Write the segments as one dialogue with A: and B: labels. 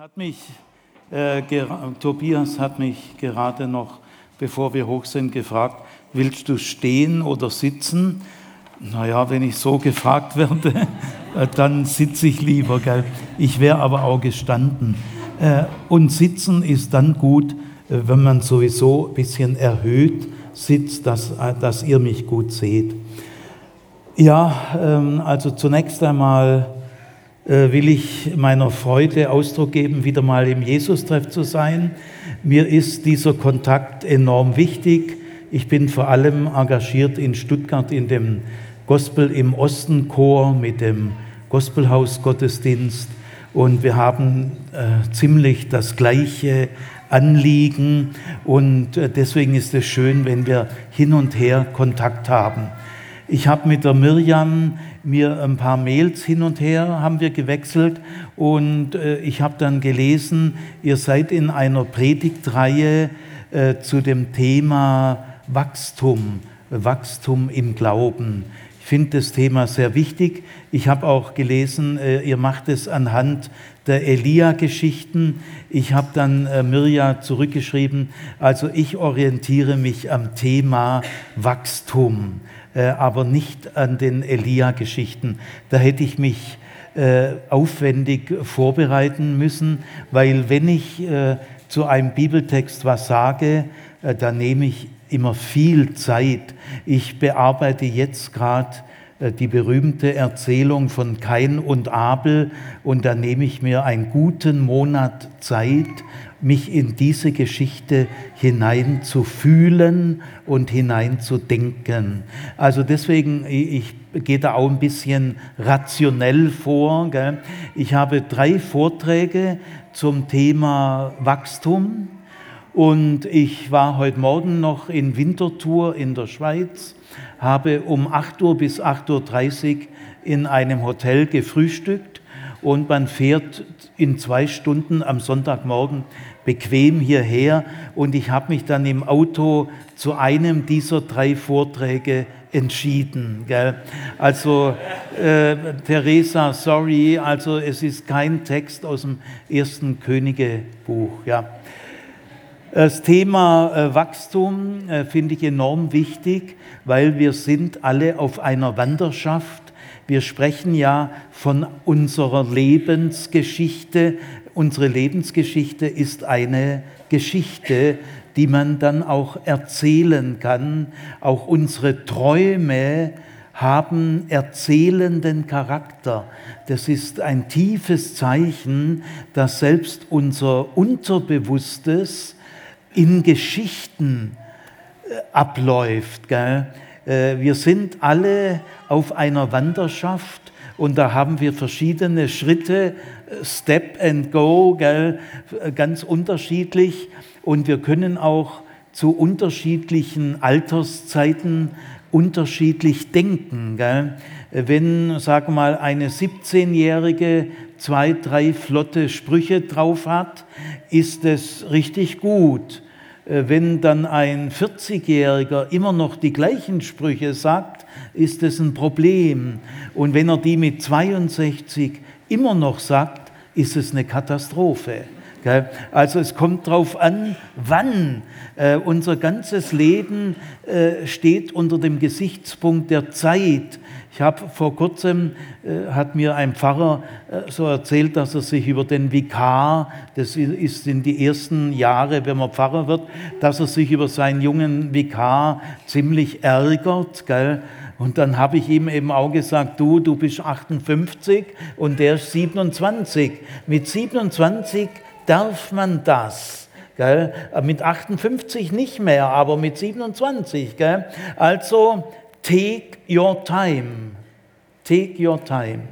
A: hat mich, äh, Tobias hat mich gerade noch, bevor wir hoch sind, gefragt, willst du stehen oder sitzen? Naja, wenn ich so gefragt werde, äh, dann sitze ich lieber. Gell? Ich wäre aber auch gestanden. Äh, und sitzen ist dann gut, äh, wenn man sowieso ein bisschen erhöht sitzt, dass, dass ihr mich gut seht. Ja, ähm, also zunächst einmal äh, will ich meiner Freude Ausdruck geben, wieder mal im Jesus-Treff zu sein. Mir ist dieser Kontakt enorm wichtig. Ich bin vor allem engagiert in Stuttgart in dem Gospel im Osten Chor mit dem Gospelhaus Gottesdienst und wir haben äh, ziemlich das gleiche Anliegen und äh, deswegen ist es schön, wenn wir hin und her Kontakt haben. Ich habe mit der Mirjam mir ein paar Mails hin und her haben wir gewechselt und äh, ich habe dann gelesen, ihr seid in einer Predigtreihe äh, zu dem Thema Wachstum, Wachstum im Glauben. Ich finde das Thema sehr wichtig. Ich habe auch gelesen, äh, ihr macht es anhand der Elia-Geschichten. Ich habe dann äh, Mirja zurückgeschrieben, also ich orientiere mich am Thema Wachstum. Äh, aber nicht an den Elia-Geschichten. Da hätte ich mich äh, aufwendig vorbereiten müssen, weil wenn ich äh, zu einem Bibeltext was sage, dann nehme ich immer viel Zeit. Ich bearbeite jetzt gerade die berühmte Erzählung von Kain und Abel und da nehme ich mir einen guten Monat Zeit, mich in diese Geschichte hineinzufühlen und hineinzudenken. Also deswegen, ich gehe da auch ein bisschen rationell vor. Gell? Ich habe drei Vorträge zum Thema Wachstum und ich war heute Morgen noch in Winterthur in der Schweiz, habe um 8 Uhr bis 8.30 Uhr in einem Hotel gefrühstückt und man fährt in zwei Stunden am Sonntagmorgen bequem hierher und ich habe mich dann im Auto zu einem dieser drei Vorträge entschieden. Gell? Also äh, Theresa, sorry, also es ist kein Text aus dem ersten Königebuch. Ja. Das Thema äh, Wachstum äh, finde ich enorm wichtig, weil wir sind alle auf einer Wanderschaft. Wir sprechen ja von unserer Lebensgeschichte, Unsere Lebensgeschichte ist eine Geschichte, die man dann auch erzählen kann. Auch unsere Träume haben erzählenden Charakter. Das ist ein tiefes Zeichen, dass selbst unser Unterbewusstes in Geschichten äh, abläuft. Gell? Äh, wir sind alle auf einer Wanderschaft und da haben wir verschiedene Schritte, Step and Go, gell, ganz unterschiedlich. Und wir können auch zu unterschiedlichen Alterszeiten unterschiedlich denken. Gell. Wenn, sagen wir mal, eine 17-Jährige zwei, drei flotte Sprüche drauf hat, ist es richtig gut. Wenn dann ein 40-Jähriger immer noch die gleichen Sprüche sagt, ist es ein Problem. Und wenn er die mit 62 immer noch sagt, ist es eine Katastrophe. Also es kommt darauf an, wann. Äh, unser ganzes Leben äh, steht unter dem Gesichtspunkt der Zeit. Ich habe vor kurzem, äh, hat mir ein Pfarrer äh, so erzählt, dass er sich über den Vikar, das ist in die ersten Jahre, wenn man Pfarrer wird, dass er sich über seinen jungen Vikar ziemlich ärgert. Gell? Und dann habe ich ihm eben auch gesagt, du, du bist 58 und der ist 27. Mit 27 darf man das. Gell? Mit 58 nicht mehr, aber mit 27. Gell? Also, take your time. Take your time.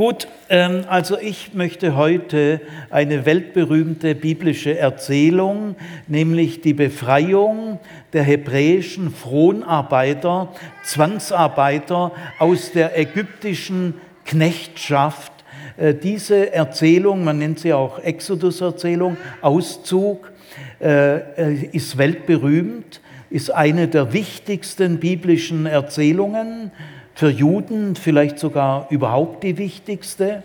A: Gut, ähm, also ich möchte heute eine weltberühmte biblische Erzählung, nämlich die Befreiung der hebräischen Fronarbeiter, Zwangsarbeiter aus der ägyptischen Knechtschaft. Äh, diese Erzählung, man nennt sie auch Exodus-Erzählung, Auszug, äh, ist weltberühmt, ist eine der wichtigsten biblischen Erzählungen für Juden vielleicht sogar überhaupt die wichtigste.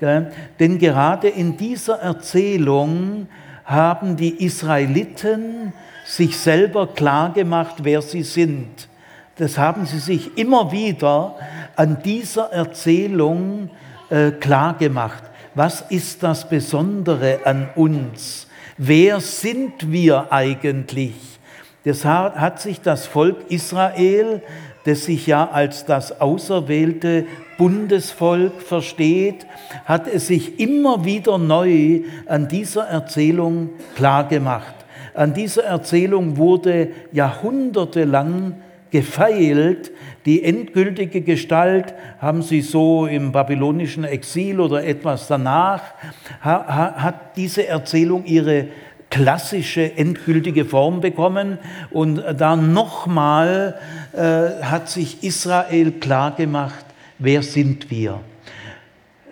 A: Denn gerade in dieser Erzählung haben die Israeliten sich selber klargemacht, wer sie sind. Das haben sie sich immer wieder an dieser Erzählung äh, klargemacht. Was ist das Besondere an uns? Wer sind wir eigentlich? Das hat sich das Volk Israel, das sich ja als das auserwählte Bundesvolk versteht, hat es sich immer wieder neu an dieser Erzählung klargemacht. An dieser Erzählung wurde jahrhundertelang gefeilt. Die endgültige Gestalt haben sie so im babylonischen Exil oder etwas danach, hat diese Erzählung ihre klassische endgültige Form bekommen und da nochmal äh, hat sich Israel klargemacht, wer sind wir.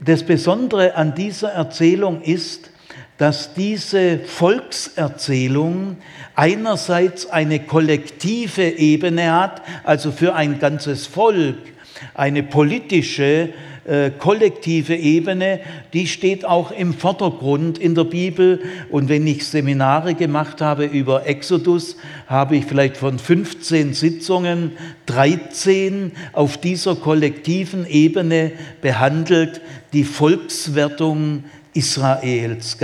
A: Das Besondere an dieser Erzählung ist, dass diese Volkserzählung einerseits eine kollektive Ebene hat, also für ein ganzes Volk, eine politische, äh, kollektive Ebene, die steht auch im Vordergrund in der Bibel. Und wenn ich Seminare gemacht habe über Exodus, habe ich vielleicht von 15 Sitzungen 13 auf dieser kollektiven Ebene behandelt, die Volkswertung Israels.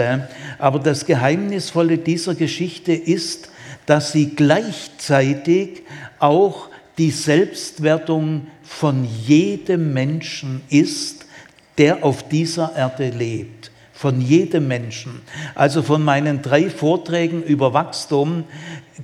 A: Aber das Geheimnisvolle dieser Geschichte ist, dass sie gleichzeitig auch die Selbstwertung von jedem Menschen ist, der auf dieser Erde lebt. Von jedem Menschen. Also von meinen drei Vorträgen über Wachstum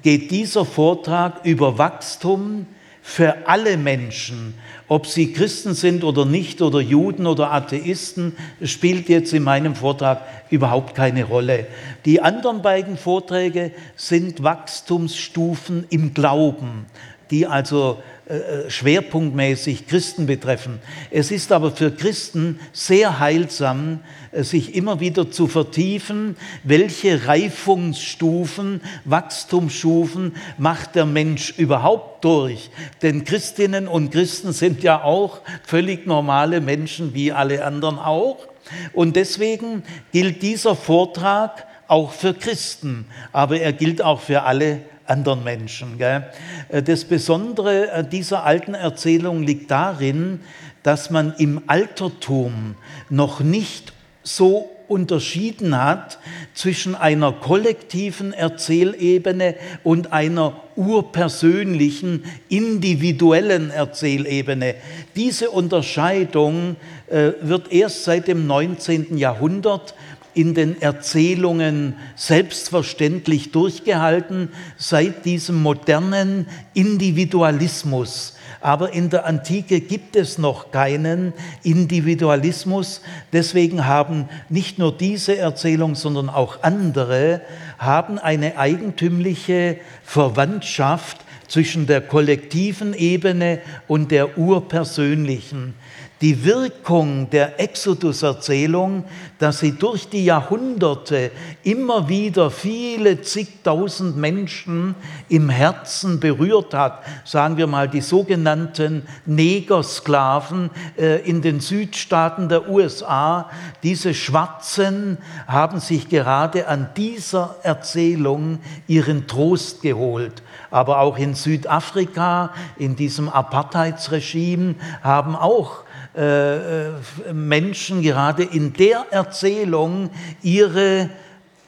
A: geht dieser Vortrag über Wachstum für alle Menschen ob sie Christen sind oder nicht oder Juden oder Atheisten, spielt jetzt in meinem Vortrag überhaupt keine Rolle. Die anderen beiden Vorträge sind Wachstumsstufen im Glauben, die also äh, äh, schwerpunktmäßig Christen betreffen. Es ist aber für Christen sehr heilsam, äh, sich immer wieder zu vertiefen, welche Reifungsstufen, Wachstumsstufen macht der Mensch überhaupt durch. Denn Christinnen und Christen sind ja auch völlig normale Menschen wie alle anderen auch. Und deswegen gilt dieser Vortrag auch für Christen, aber er gilt auch für alle anderen Menschen. Gell? Äh, das Besondere äh, dieser alten Erzählung liegt darin, dass man im Altertum noch nicht so unterschieden hat zwischen einer kollektiven Erzählebene und einer urpersönlichen, individuellen Erzählebene. Diese Unterscheidung äh, wird erst seit dem 19. Jahrhundert in den Erzählungen selbstverständlich durchgehalten seit diesem modernen Individualismus. Aber in der Antike gibt es noch keinen Individualismus. Deswegen haben nicht nur diese Erzählung, sondern auch andere, haben eine eigentümliche Verwandtschaft zwischen der kollektiven Ebene und der urpersönlichen die Wirkung der Exodus-Erzählung, dass sie durch die Jahrhunderte immer wieder viele zigtausend Menschen im Herzen berührt hat. Sagen wir mal die sogenannten Negersklaven äh, in den Südstaaten der USA. Diese Schwarzen haben sich gerade an dieser Erzählung ihren Trost geholt. Aber auch in Südafrika, in diesem Apartheidsregime, haben auch äh, äh, Menschen gerade in der Erzählung ihre,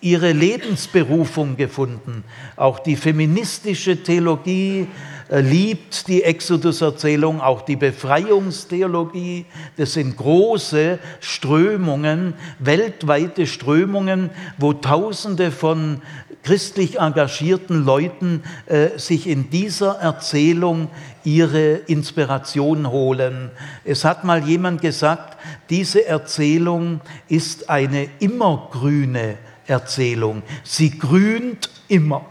A: ihre Lebensberufung gefunden. Auch die feministische Theologie äh, liebt die Exodus-Erzählung, auch die Befreiungstheologie. Das sind große Strömungen, weltweite Strömungen, wo Tausende von christlich engagierten Leuten äh, sich in dieser Erzählung ihre Inspiration holen. Es hat mal jemand gesagt, diese Erzählung ist eine immergrüne Erzählung. Sie grünt immer.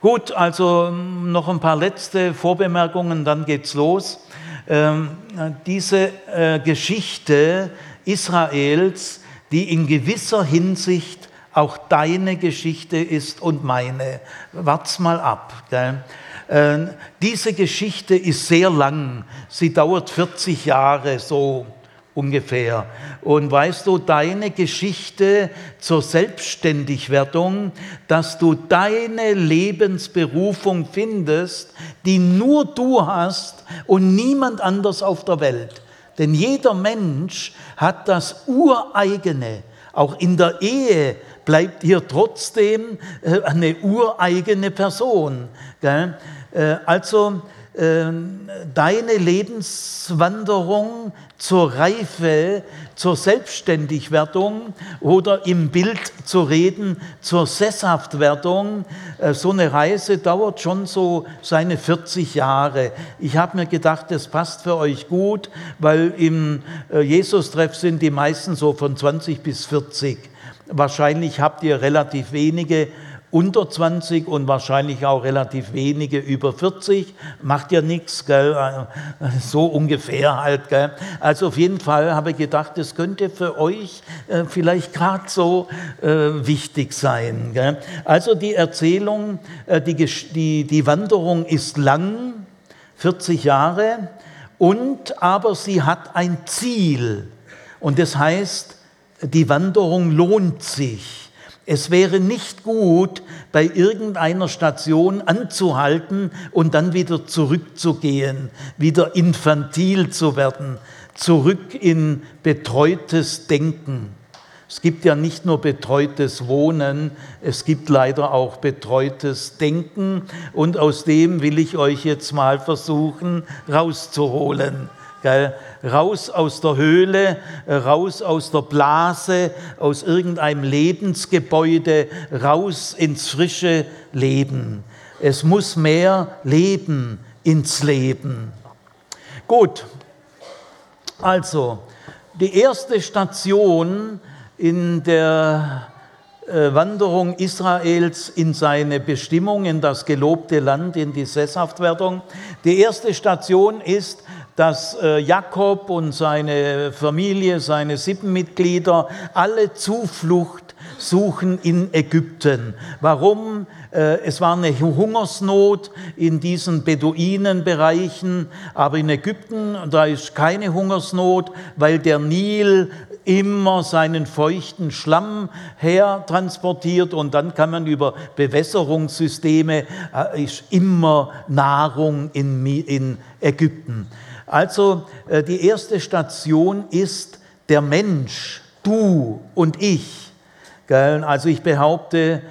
A: Gut, also noch ein paar letzte Vorbemerkungen, dann geht's los. Ähm, diese äh, Geschichte Israels, die in gewisser Hinsicht auch deine Geschichte ist und meine. Wart's mal ab. Gell? Äh, diese Geschichte ist sehr lang. Sie dauert 40 Jahre so ungefähr. Und weißt du, deine Geschichte zur Selbstständigwerdung, dass du deine Lebensberufung findest, die nur du hast und niemand anders auf der Welt. Denn jeder Mensch hat das Ureigene, auch in der Ehe bleibt ihr trotzdem äh, eine ureigene Person. Äh, also ähm, deine Lebenswanderung zur Reife, zur Selbstständigwerdung oder im Bild zu reden, zur Sesshaftwerdung. Äh, so eine Reise dauert schon so seine 40 Jahre. Ich habe mir gedacht, das passt für euch gut, weil im Jesus-Treff sind die meisten so von 20 bis 40. Wahrscheinlich habt ihr relativ wenige unter 20 und wahrscheinlich auch relativ wenige über 40. Macht ja nichts, gell? so ungefähr halt. Gell? Also auf jeden Fall habe ich gedacht, das könnte für euch äh, vielleicht gerade so äh, wichtig sein. Gell? Also die Erzählung, äh, die, die, die Wanderung ist lang, 40 Jahre, und aber sie hat ein Ziel. Und das heißt, die Wanderung lohnt sich. Es wäre nicht gut, bei irgendeiner Station anzuhalten und dann wieder zurückzugehen, wieder infantil zu werden, zurück in betreutes Denken. Es gibt ja nicht nur betreutes Wohnen, es gibt leider auch betreutes Denken und aus dem will ich euch jetzt mal versuchen rauszuholen. Gell? Raus aus der Höhle, raus aus der Blase, aus irgendeinem Lebensgebäude, raus ins frische Leben. Es muss mehr Leben ins Leben. Gut, also die erste Station in der äh, Wanderung Israels in seine Bestimmung, in das gelobte Land, in die Sesshaftwerdung. Die erste Station ist dass äh, Jakob und seine Familie, seine Sippenmitglieder alle Zuflucht suchen in Ägypten. Warum? Äh, es war eine Hungersnot in diesen Beduinenbereichen, aber in Ägypten, da ist keine Hungersnot, weil der Nil immer seinen feuchten Schlamm hertransportiert und dann kann man über Bewässerungssysteme, äh, ist immer Nahrung in, in Ägypten. Also äh, die erste Station ist der Mensch, du und ich. Also ich behaupte,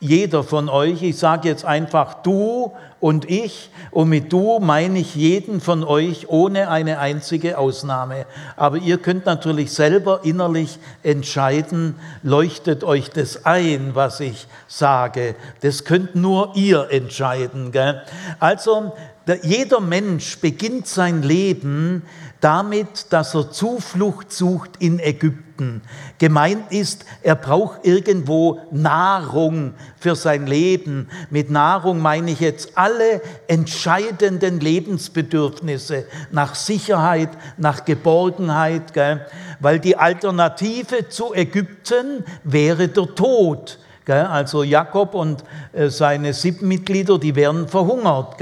A: jeder von euch, ich sage jetzt einfach du und ich, und mit du meine ich jeden von euch ohne eine einzige Ausnahme. Aber ihr könnt natürlich selber innerlich entscheiden, leuchtet euch das ein, was ich sage. Das könnt nur ihr entscheiden. Gell? Also jeder Mensch beginnt sein Leben damit, dass er Zuflucht sucht in Ägypten. Gemeint ist, er braucht irgendwo Nahrung für sein Leben. Mit Nahrung meine ich jetzt alle entscheidenden Lebensbedürfnisse nach Sicherheit, nach Geborgenheit, gell? weil die Alternative zu Ägypten wäre der Tod. Also Jakob und äh, seine sieben Mitglieder, die werden verhungert.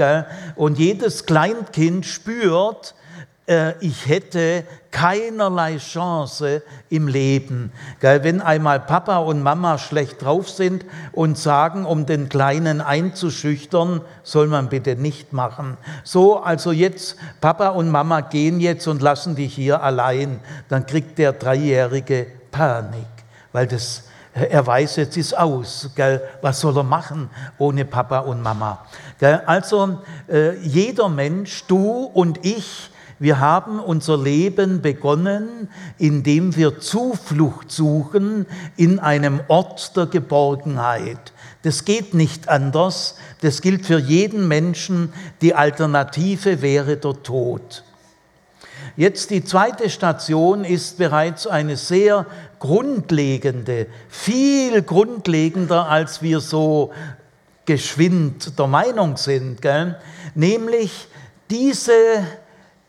A: Und jedes Kleinkind spürt, äh, ich hätte keinerlei Chance im Leben. Wenn einmal Papa und Mama schlecht drauf sind und sagen, um den Kleinen einzuschüchtern, soll man bitte nicht machen. So, also jetzt, Papa und Mama gehen jetzt und lassen dich hier allein. Dann kriegt der Dreijährige Panik, weil das er weiß, jetzt ist aus. Gell? Was soll er machen ohne Papa und Mama? Gell? Also äh, jeder Mensch, du und ich, wir haben unser Leben begonnen, indem wir Zuflucht suchen in einem Ort der Geborgenheit. Das geht nicht anders. Das gilt für jeden Menschen. Die Alternative wäre der Tod. Jetzt die zweite Station ist bereits eine sehr grundlegende, viel grundlegender, als wir so geschwind der Meinung sind, gell? nämlich diese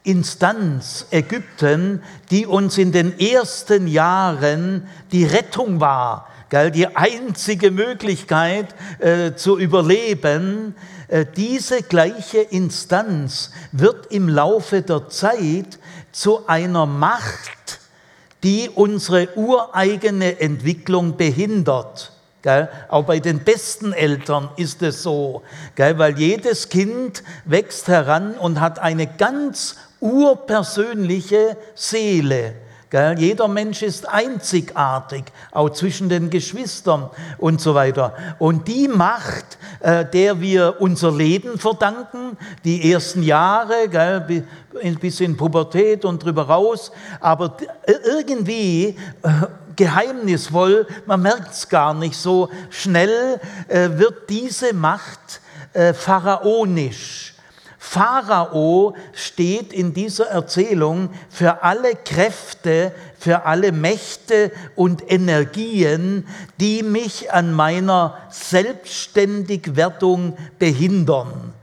A: Instanz Ägypten, die uns in den ersten Jahren die Rettung war, gell? die einzige Möglichkeit äh, zu überleben, äh, diese gleiche Instanz wird im Laufe der Zeit zu einer Macht, die unsere ureigene Entwicklung behindert. Gell? Auch bei den besten Eltern ist es so, gell? weil jedes Kind wächst heran und hat eine ganz urpersönliche Seele. Gell? Jeder Mensch ist einzigartig, auch zwischen den Geschwistern und so weiter. Und die Macht, äh, der wir unser Leben verdanken, die ersten Jahre, gell, bis in Pubertät und drüber raus, aber irgendwie äh, geheimnisvoll, man merkt es gar nicht so schnell, äh, wird diese Macht äh, pharaonisch Pharao steht in dieser Erzählung für alle Kräfte, für alle Mächte und Energien, die mich an meiner Selbstständigwerdung behindern.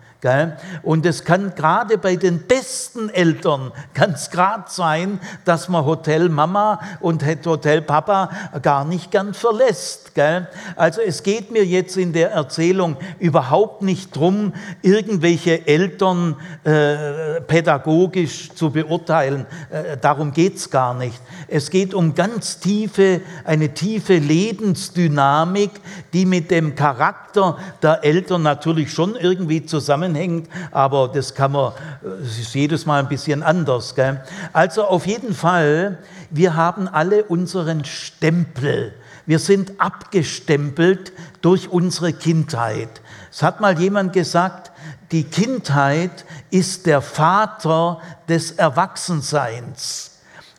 A: Und es kann gerade bei den besten Eltern ganz gerade sein, dass man Hotel Mama und Hotel Papa gar nicht gern verlässt. Also es geht mir jetzt in der Erzählung überhaupt nicht darum, irgendwelche Eltern äh, pädagogisch zu beurteilen. Äh, darum es gar nicht. Es geht um ganz tiefe, eine tiefe Lebensdynamik, die mit dem Charakter der Eltern natürlich schon irgendwie zusammenhängt, aber das kann man, es ist jedes Mal ein bisschen anders. Gell? Also auf jeden Fall, wir haben alle unseren Stempel. Wir sind abgestempelt durch unsere Kindheit. Es hat mal jemand gesagt, die Kindheit ist der Vater des Erwachsenseins.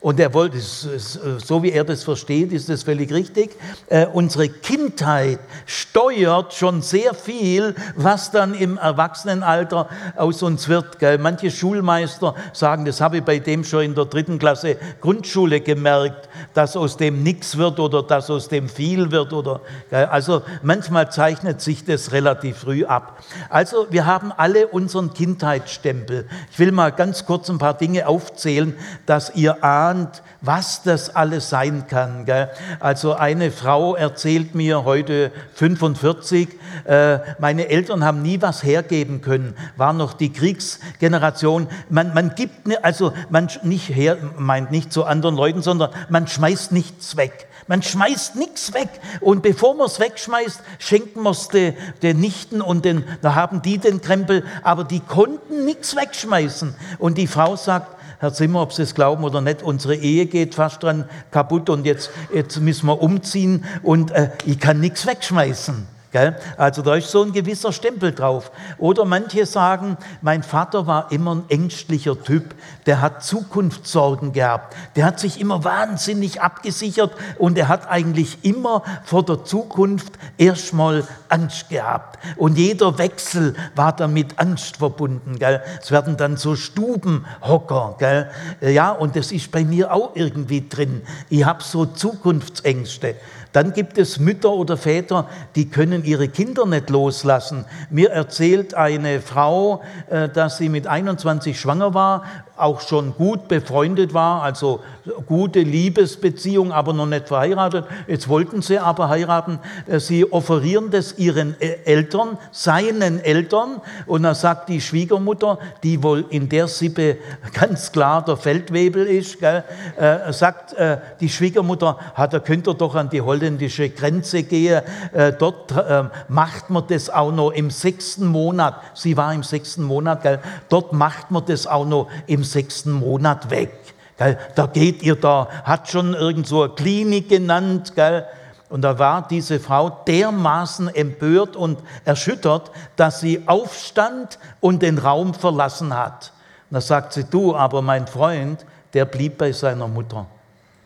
A: Und er wollte, so wie er das versteht, ist das völlig richtig. Äh, unsere Kindheit steuert schon sehr viel, was dann im Erwachsenenalter aus uns wird. Gell? Manche Schulmeister sagen, das habe ich bei dem schon in der dritten Klasse Grundschule gemerkt, dass aus dem nichts wird oder dass aus dem viel wird. Oder, gell? Also manchmal zeichnet sich das relativ früh ab. Also wir haben alle unseren Kindheitsstempel. Ich will mal ganz kurz ein paar Dinge aufzählen, dass ihr ahnt, ahnt, was das alles sein kann. Gell? Also eine Frau erzählt mir heute 45, äh, meine Eltern haben nie was hergeben können, war noch die Kriegsgeneration. Man, man gibt, ne, also man nicht her, meint nicht zu anderen Leuten, sondern man schmeißt nichts weg. Man schmeißt nichts weg. Und bevor man es wegschmeißt, schenken wir es den, den Nichten und den, da haben die den Krempel, aber die konnten nichts wegschmeißen. Und die Frau sagt, Herr Zimmer, ob Sie es glauben oder nicht, unsere Ehe geht fast dran kaputt und jetzt, jetzt müssen wir umziehen und äh, ich kann nichts wegschmeißen. Gell? Also da ist so ein gewisser Stempel drauf. Oder manche sagen, mein Vater war immer ein ängstlicher Typ, der hat Zukunftssorgen gehabt, der hat sich immer wahnsinnig abgesichert und er hat eigentlich immer vor der Zukunft erstmal Angst gehabt. Und jeder Wechsel war dann mit Angst verbunden. Gell? Es werden dann so Stubenhocker. Gell? Ja, und das ist bei mir auch irgendwie drin. Ich habe so Zukunftsängste. Dann gibt es Mütter oder Väter, die können ihre Kinder nicht loslassen. Mir erzählt eine Frau, äh, dass sie mit 21 schwanger war auch schon gut befreundet war, also gute Liebesbeziehung, aber noch nicht verheiratet. Jetzt wollten sie aber heiraten. Äh, sie offerieren das ihren äh, Eltern, seinen Eltern. Und dann sagt die Schwiegermutter, die wohl in der Sippe ganz klar der Feldwebel ist, gell, äh, sagt äh, die Schwiegermutter, da könnt ihr doch an die holländische Grenze gehen. Äh, dort äh, macht man das auch noch im sechsten Monat. Sie war im sechsten Monat, gell, dort macht man das auch noch im sechsten Monat weg. Gell? Da geht ihr da, hat schon irgend so eine Klinik genannt. Gell? Und da war diese Frau dermaßen empört und erschüttert, dass sie aufstand und den Raum verlassen hat. Und da sagt sie, du, aber mein Freund, der blieb bei seiner Mutter.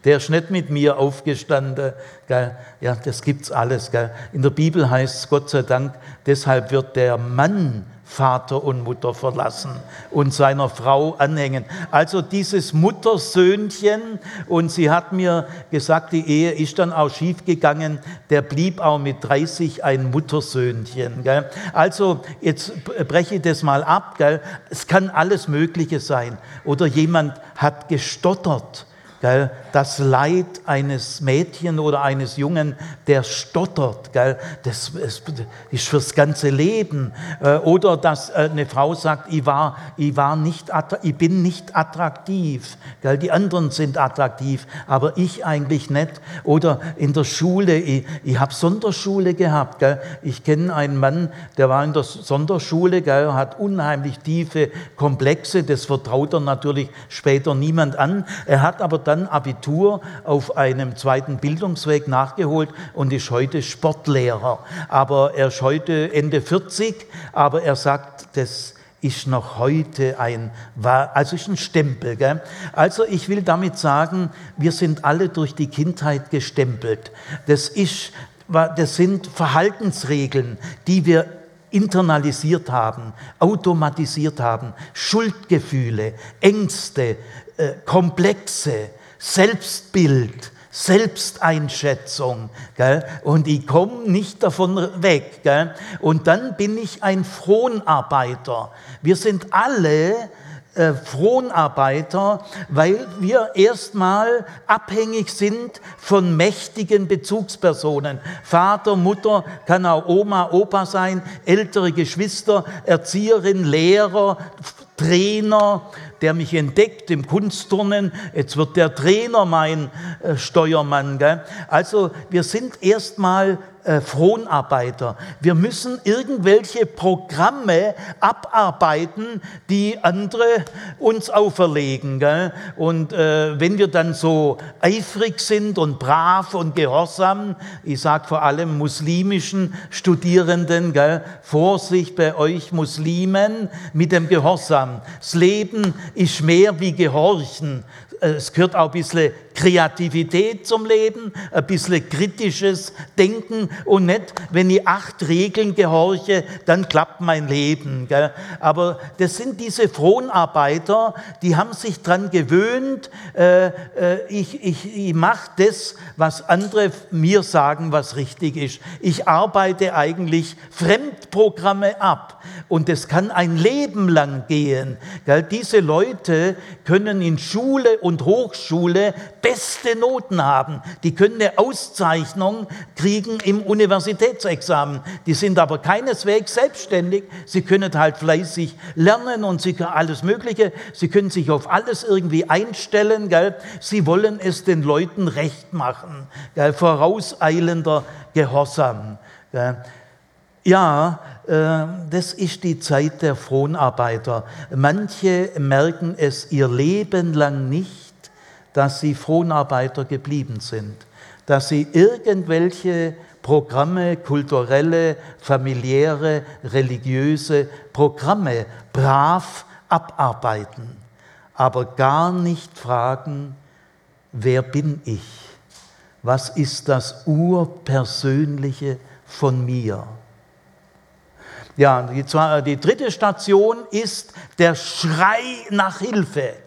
A: Der ist nicht mit mir aufgestanden. Gell? Ja, das gibt's alles. Gell? In der Bibel heißt es, Gott sei Dank, deshalb wird der Mann Vater und Mutter verlassen und seiner Frau anhängen. Also dieses Muttersöhnchen, und sie hat mir gesagt, die Ehe ist dann auch schiefgegangen, der blieb auch mit 30 ein Muttersöhnchen. Gell? Also jetzt breche ich das mal ab. Gell? Es kann alles Mögliche sein. Oder jemand hat gestottert Gell? Das Leid eines Mädchen oder eines Jungen, der stottert, gell? das ist fürs ganze Leben. Äh, oder dass äh, eine Frau sagt, ich, war, ich, war nicht, ich bin nicht attraktiv. Gell? Die anderen sind attraktiv, aber ich eigentlich nicht. Oder in der Schule, ich, ich habe Sonderschule gehabt. Gell? Ich kenne einen Mann, der war in der Sonderschule, gell? hat unheimlich tiefe Komplexe. Das vertraut er natürlich später niemand an. Er hat aber dann dann Abitur auf einem zweiten Bildungsweg nachgeholt und ist heute Sportlehrer. Aber er ist heute Ende 40, aber er sagt, das ist noch heute ein, also ist ein Stempel. Gell? Also ich will damit sagen, wir sind alle durch die Kindheit gestempelt. Das, ist, das sind Verhaltensregeln, die wir internalisiert haben, automatisiert haben, Schuldgefühle, Ängste, äh, Komplexe, Selbstbild, Selbsteinschätzung. Gell? Und ich komme nicht davon weg. Gell? Und dann bin ich ein Fronarbeiter. Wir sind alle äh, Fronarbeiter, weil wir erstmal abhängig sind von mächtigen Bezugspersonen. Vater, Mutter, kann auch Oma, Opa sein, ältere Geschwister, Erzieherin, Lehrer, Trainer, der mich entdeckt im Kunstturnen. Jetzt wird der Trainer mein äh, Steuermann. Also wir sind erstmal äh, Fronarbeiter. Wir müssen irgendwelche Programme abarbeiten, die andere uns auferlegen. Gell? Und äh, wenn wir dann so eifrig sind und brav und gehorsam, ich sage vor allem muslimischen Studierenden, gell? Vorsicht bei euch Muslimen mit dem Gehorsam. Das Leben ist mehr wie Gehorchen, es gehört auch ein bisschen Kreativität zum Leben, ein bisschen kritisches Denken und nicht, wenn ich acht Regeln gehorche, dann klappt mein Leben. Gell? Aber das sind diese Fronarbeiter, die haben sich daran gewöhnt, äh, äh, ich, ich, ich mache das, was andere mir sagen, was richtig ist. Ich arbeite eigentlich Fremdprogramme ab und das kann ein Leben lang gehen. Gell? Diese Leute können in Schule und Hochschule beste Noten haben. Die können eine Auszeichnung kriegen im Universitätsexamen. Die sind aber keineswegs selbstständig. Sie können halt fleißig lernen und sie können alles Mögliche. Sie können sich auf alles irgendwie einstellen. Gell? Sie wollen es den Leuten recht machen. Gell? Vorauseilender Gehorsam. Gell? Ja, äh, das ist die Zeit der Fronarbeiter. Manche merken es ihr Leben lang nicht dass sie Fronarbeiter geblieben sind, dass sie irgendwelche Programme, kulturelle, familiäre, religiöse Programme brav abarbeiten, aber gar nicht fragen, wer bin ich? Was ist das Urpersönliche von mir? Ja, die, die dritte Station ist der Schrei nach Hilfe.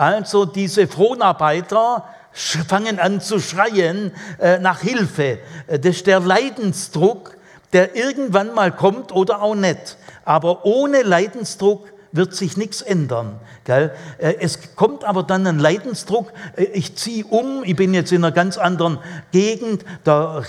A: Also diese Fronarbeiter fangen an zu schreien äh, nach Hilfe. Äh, das ist der Leidensdruck, der irgendwann mal kommt oder auch nicht. Aber ohne Leidensdruck wird sich nichts ändern. Gell? Äh, es kommt aber dann ein Leidensdruck, ich ziehe um, ich bin jetzt in einer ganz anderen Gegend, da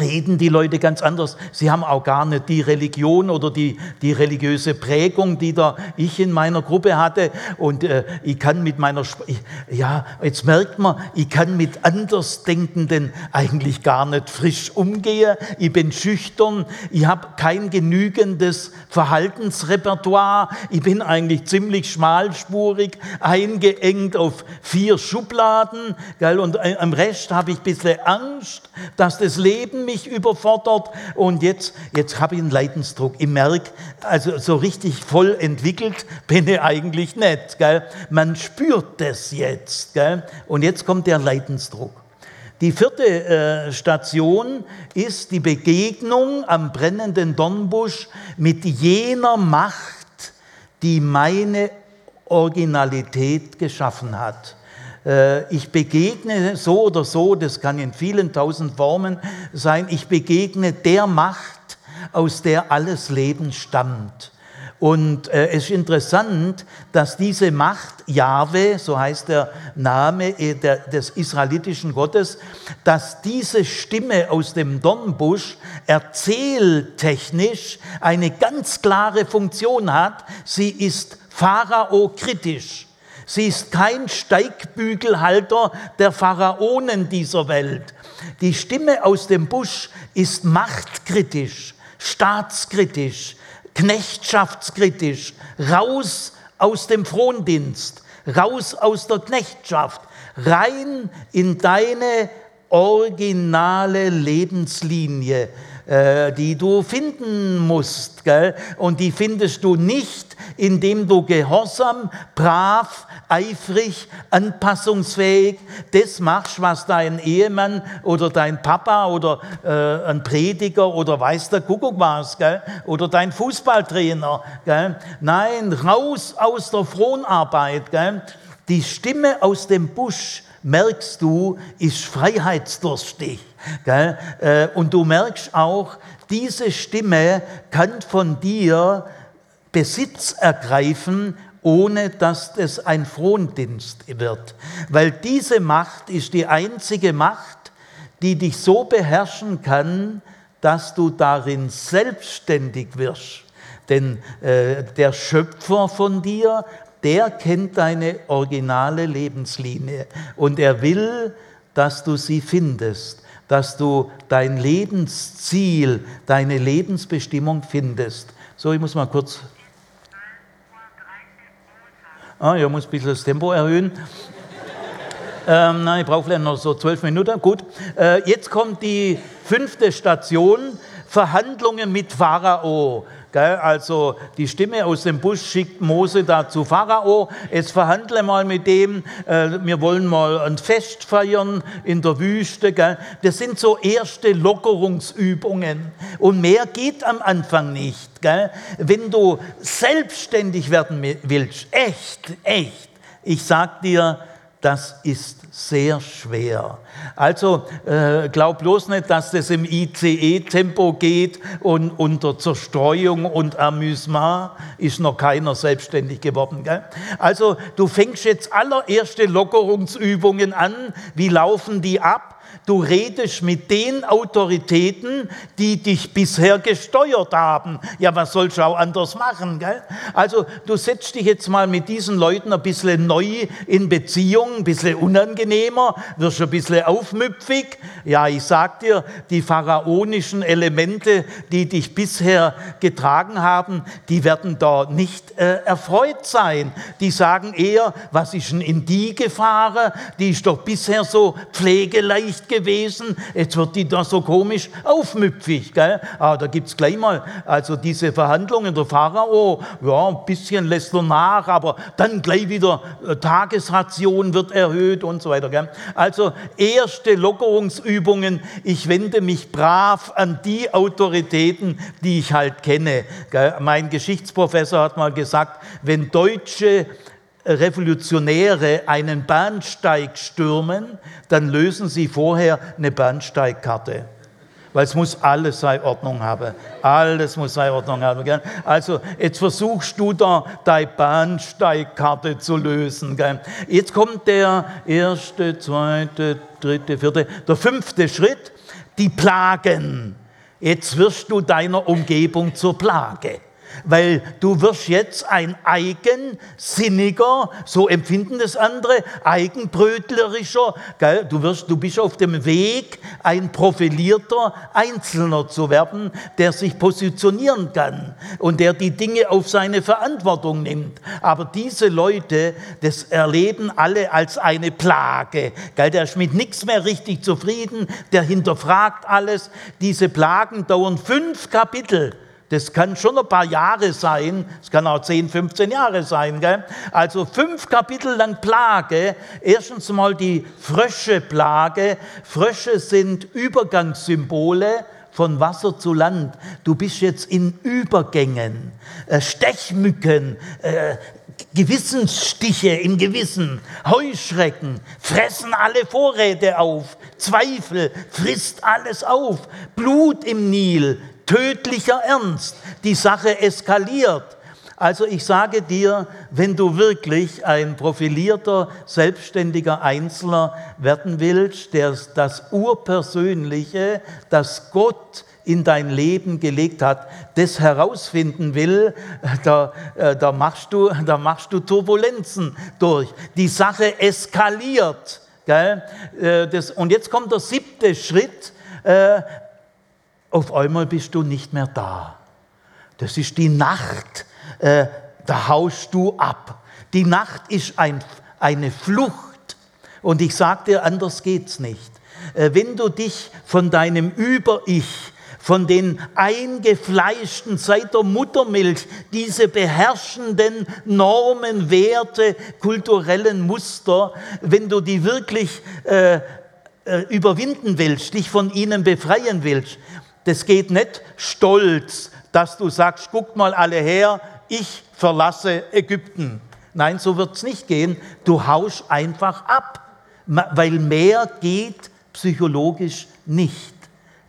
A: reden die Leute ganz anders. Sie haben auch gar nicht die Religion oder die, die religiöse Prägung, die da ich in meiner Gruppe hatte. Und äh, ich kann mit meiner, ich, ja, jetzt merkt man, ich kann mit Andersdenkenden eigentlich gar nicht frisch umgehen. Ich bin schüchtern, ich habe kein genügendes Verhaltensrepertoire. Ich bin eigentlich ziemlich schmalspurig, eingeengt auf vier Schubladen. Gell? Und äh, am Rest habe ich ein bisschen Angst, dass das Leben Leben mich überfordert und jetzt, jetzt habe ich einen Leidensdruck. Ich merke, also so richtig voll entwickelt bin ich eigentlich nicht. Gell? Man spürt das jetzt. Gell? Und jetzt kommt der Leidensdruck. Die vierte äh, Station ist die Begegnung am brennenden Dornbusch mit jener Macht, die meine Originalität geschaffen hat. Äh, ich begegne so oder so, das kann in vielen tausend Formen sein, ich begegne der Macht, aus der alles Leben stammt. Und äh, es ist interessant, dass diese Macht, Jahwe, so heißt der Name äh, der, des israelitischen Gottes, dass diese Stimme aus dem Dornbusch erzähltechnisch eine ganz klare Funktion hat. Sie ist Pharao kritisch. Sie ist kein Steigbügelhalter der Pharaonen dieser Welt. Die Stimme aus dem Busch ist machtkritisch, staatskritisch, knechtschaftskritisch, raus aus dem Frondienst, raus aus der Knechtschaft, rein in deine originale Lebenslinie, äh, die du finden musst. Gell? Und die findest du nicht, indem du gehorsam, brav, eifrig, anpassungsfähig das machst, was dein Ehemann oder dein Papa oder äh, ein Prediger oder weiß der Kuckuck was, gell? oder dein Fußballtrainer. Gell? Nein, raus aus der Fronarbeit. Gell? Die Stimme aus dem Busch, merkst du, ist freiheitsdurstig. Gell? Äh, und du merkst auch, diese Stimme kann von dir Besitz ergreifen, ohne dass es ein Frondienst wird. Weil diese Macht ist die einzige Macht, die dich so beherrschen kann, dass du darin selbstständig wirst. Denn äh, der Schöpfer von dir, der kennt deine originale Lebenslinie und er will, dass du sie findest dass du dein Lebensziel, deine Lebensbestimmung findest. So, ich muss mal kurz. Ah, ich muss ein bisschen das Tempo erhöhen. ähm, nein, ich brauche vielleicht noch so zwölf Minuten. Gut. Äh, jetzt kommt die fünfte Station: Verhandlungen mit Pharao. Also die Stimme aus dem Busch schickt Mose da zu Pharao, jetzt verhandle mal mit dem, äh, wir wollen mal ein Fest feiern in der Wüste. Das sind so erste Lockerungsübungen und mehr geht am Anfang nicht. Wenn du selbstständig werden willst, echt, echt, ich sag dir, das ist sehr schwer. Also äh, glaub bloß nicht, dass das im ICE-Tempo geht und unter Zerstreuung und Amüsement ist noch keiner selbstständig geworden. Gell? Also du fängst jetzt allererste Lockerungsübungen an. Wie laufen die ab? Du redest mit den Autoritäten, die dich bisher gesteuert haben. Ja, was sollst du auch anders machen? Gell? Also du setzt dich jetzt mal mit diesen Leuten ein bisschen neu in Beziehung, ein bisschen unangenehmer, wirst ein bisschen aufmüpfig. Ja, ich sag dir, die pharaonischen Elemente, die dich bisher getragen haben, die werden da nicht äh, erfreut sein. Die sagen eher, was ist denn in die gefahren? Die ist doch bisher so pflegeleicht gewesen, jetzt wird die da so komisch aufmüpfig. Gell? Ah, da gibt es gleich mal also diese Verhandlungen, der Pharao, ja, ein bisschen lässt er nach, aber dann gleich wieder äh, Tagesration wird erhöht und so weiter. Gell? Also erste Lockerungsübungen, ich wende mich brav an die Autoritäten, die ich halt kenne. Gell? Mein Geschichtsprofessor hat mal gesagt, wenn Deutsche Revolutionäre einen Bahnsteig stürmen, dann lösen sie vorher eine Bahnsteigkarte. Weil es muss alles seine Ordnung haben. Alles muss seine Ordnung haben. Also jetzt versuchst du da deine Bahnsteigkarte zu lösen. Jetzt kommt der erste, zweite, dritte, vierte, der fünfte Schritt, die Plagen. Jetzt wirst du deiner Umgebung zur Plage weil du wirst jetzt ein eigensinniger, so empfinden das andere, eigenbrötlerischer, gell? Du, wirst, du bist auf dem Weg, ein profilierter Einzelner zu werden, der sich positionieren kann und der die Dinge auf seine Verantwortung nimmt. Aber diese Leute, das erleben alle als eine Plage. Gell? Der ist mit nichts mehr richtig zufrieden, der hinterfragt alles. Diese Plagen dauern fünf Kapitel. Das kann schon ein paar Jahre sein, es kann auch 10, 15 Jahre sein. Gell? Also fünf Kapitel lang Plage. Erstens mal die Fröscheplage. Frösche sind Übergangssymbole von Wasser zu Land. Du bist jetzt in Übergängen. Äh, Stechmücken, äh, Gewissensstiche im Gewissen, Heuschrecken fressen alle Vorräte auf, Zweifel frisst alles auf, Blut im Nil, tödlicher Ernst. Die Sache eskaliert. Also ich sage dir, wenn du wirklich ein profilierter, selbstständiger Einzelner werden willst, der das Urpersönliche, das Gott in dein Leben gelegt hat, das herausfinden will, da, äh, da, machst, du, da machst du Turbulenzen durch. Die Sache eskaliert. Gell? Äh, das, und jetzt kommt der siebte Schritt. Auf einmal bist du nicht mehr da. Das ist die Nacht äh, da haust du ab. Die Nacht ist ein, eine Flucht. Und ich sage dir, anders geht's nicht. Äh, wenn du dich von deinem Über-Ich, von den eingefleischten seit der Muttermilch, diese beherrschenden Normen, Werte, kulturellen Muster, wenn du die wirklich äh, äh, überwinden willst, dich von ihnen befreien willst, das geht nicht stolz, dass du sagst, guck mal alle her, ich verlasse Ägypten. Nein, so wird es nicht gehen. Du haust einfach ab, weil mehr geht psychologisch nicht.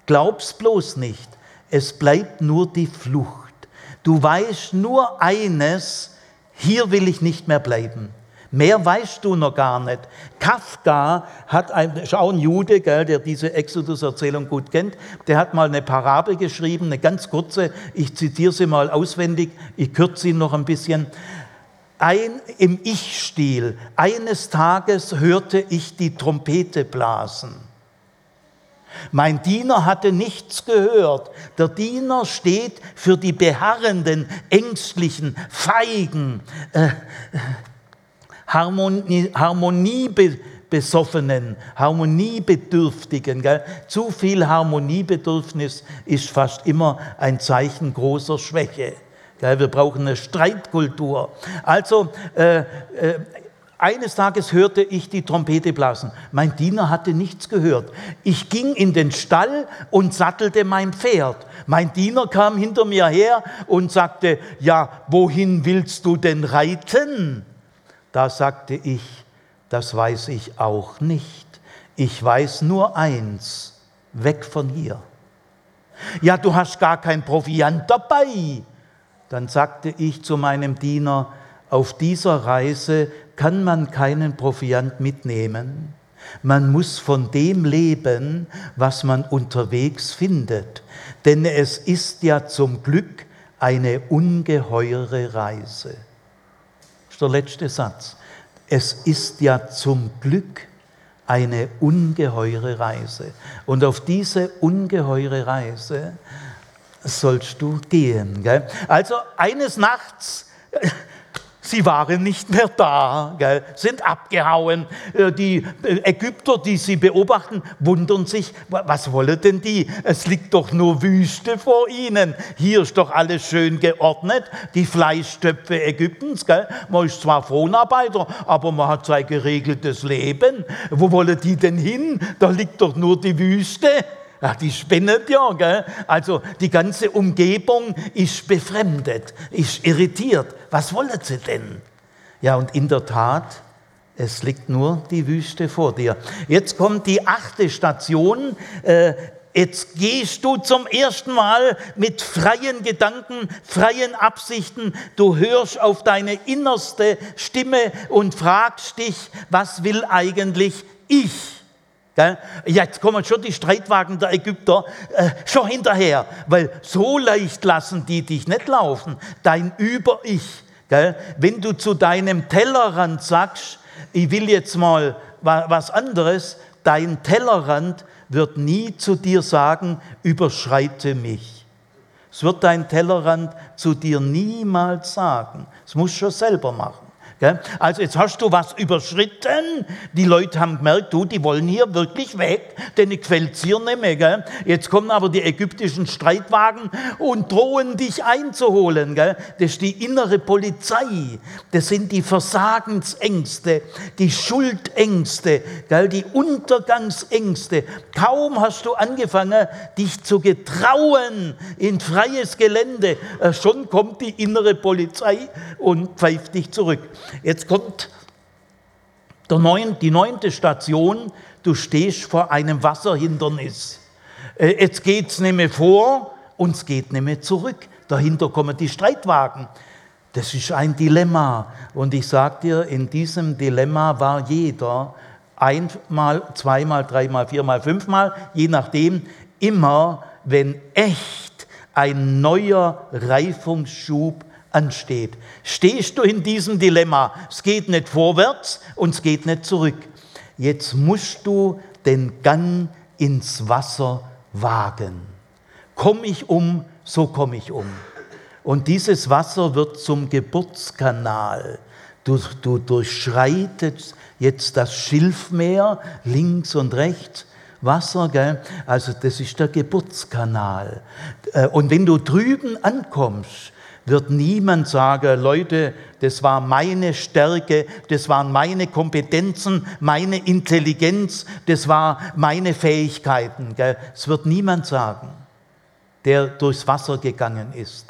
A: Glaub's bloß nicht. Es bleibt nur die Flucht. Du weißt nur eines, hier will ich nicht mehr bleiben. Mehr weißt du noch gar nicht. Kafka hat ein, ist auch ein Jude, gell, der diese Exodus-Erzählung gut kennt, der hat mal eine Parabel geschrieben, eine ganz kurze, ich zitiere sie mal auswendig, ich kürze sie noch ein bisschen. Ein, Im Ich-Stil, eines Tages hörte ich die Trompete blasen. Mein Diener hatte nichts gehört. Der Diener steht für die beharrenden, ängstlichen, feigen, äh, Harmonie, Harmoniebesoffenen, Harmoniebedürftigen. Gell? Zu viel Harmoniebedürfnis ist fast immer ein Zeichen großer Schwäche. Gell? Wir brauchen eine Streitkultur. Also, äh, äh, eines Tages hörte ich die Trompete blasen. Mein Diener hatte nichts gehört. Ich ging in den Stall und sattelte mein Pferd. Mein Diener kam hinter mir her und sagte, ja, wohin willst du denn reiten? Da sagte ich, das weiß ich auch nicht. Ich weiß nur eins, weg von hier. Ja, du hast gar kein Proviant dabei. Dann sagte ich zu meinem Diener, auf dieser Reise kann man keinen Proviant mitnehmen. Man muss von dem leben, was man unterwegs findet. Denn es ist ja zum Glück eine ungeheure Reise ist der letzte Satz. Es ist ja zum Glück eine ungeheure Reise. Und auf diese ungeheure Reise sollst du gehen. Gell? Also eines Nachts Sie waren nicht mehr da, gell, sind abgehauen. Äh, die äh, Ägypter, die sie beobachten, wundern sich, was wollen denn die? Es liegt doch nur Wüste vor ihnen. Hier ist doch alles schön geordnet, die Fleischtöpfe Ägyptens. Gell. Man ist zwar Fronarbeiter, aber man hat sein geregeltes Leben. Wo wollen die denn hin? Da liegt doch nur die Wüste. Ja, die spinnet ja, gell? Also die ganze Umgebung ist befremdet, ist irritiert. Was wollen sie denn? Ja, und in der Tat, es liegt nur die Wüste vor dir. Jetzt kommt die achte Station. Äh, jetzt gehst du zum ersten Mal mit freien Gedanken, freien Absichten. Du hörst auf deine innerste Stimme und fragst dich, was will eigentlich ich? Jetzt kommen schon die Streitwagen der Ägypter äh, schon hinterher, weil so leicht lassen die dich nicht laufen. Dein Über-Ich. Wenn du zu deinem Tellerrand sagst, ich will jetzt mal was anderes, dein Tellerrand wird nie zu dir sagen, überschreite mich. Es wird dein Tellerrand zu dir niemals sagen. Es muss schon selber machen. Also jetzt hast du was überschritten. Die Leute haben gemerkt, du, die wollen hier wirklich weg, denn ich gefällt hier nicht mehr. Gell? Jetzt kommen aber die ägyptischen Streitwagen und drohen dich einzuholen. Gell? Das ist die innere Polizei. Das sind die Versagensängste, die Schuldängste, gell? die Untergangsängste. Kaum hast du angefangen, dich zu getrauen in freies Gelände, äh, schon kommt die innere Polizei und pfeift dich zurück. Jetzt kommt neun, die neunte Station, du stehst vor einem Wasserhindernis. Äh, jetzt geht es nicht mehr vor und es geht nicht mehr zurück. Dahinter kommen die Streitwagen. Das ist ein Dilemma. Und ich sage dir, in diesem Dilemma war jeder einmal, zweimal, dreimal, viermal, fünfmal, je nachdem, immer, wenn echt ein neuer Reifungsschub ansteht. Stehst du in diesem Dilemma, es geht nicht vorwärts und es geht nicht zurück. Jetzt musst du den Gang ins Wasser wagen. Komm ich um, so komme ich um. Und dieses Wasser wird zum Geburtskanal. Du, du durchschreitest jetzt das Schilfmeer links und rechts. Wasser, gell? also das ist der Geburtskanal. Äh, und wenn du drüben ankommst, wird niemand sagen, Leute, das war meine Stärke, das waren meine Kompetenzen, meine Intelligenz, das waren meine Fähigkeiten. Es wird niemand sagen, der durchs Wasser gegangen ist.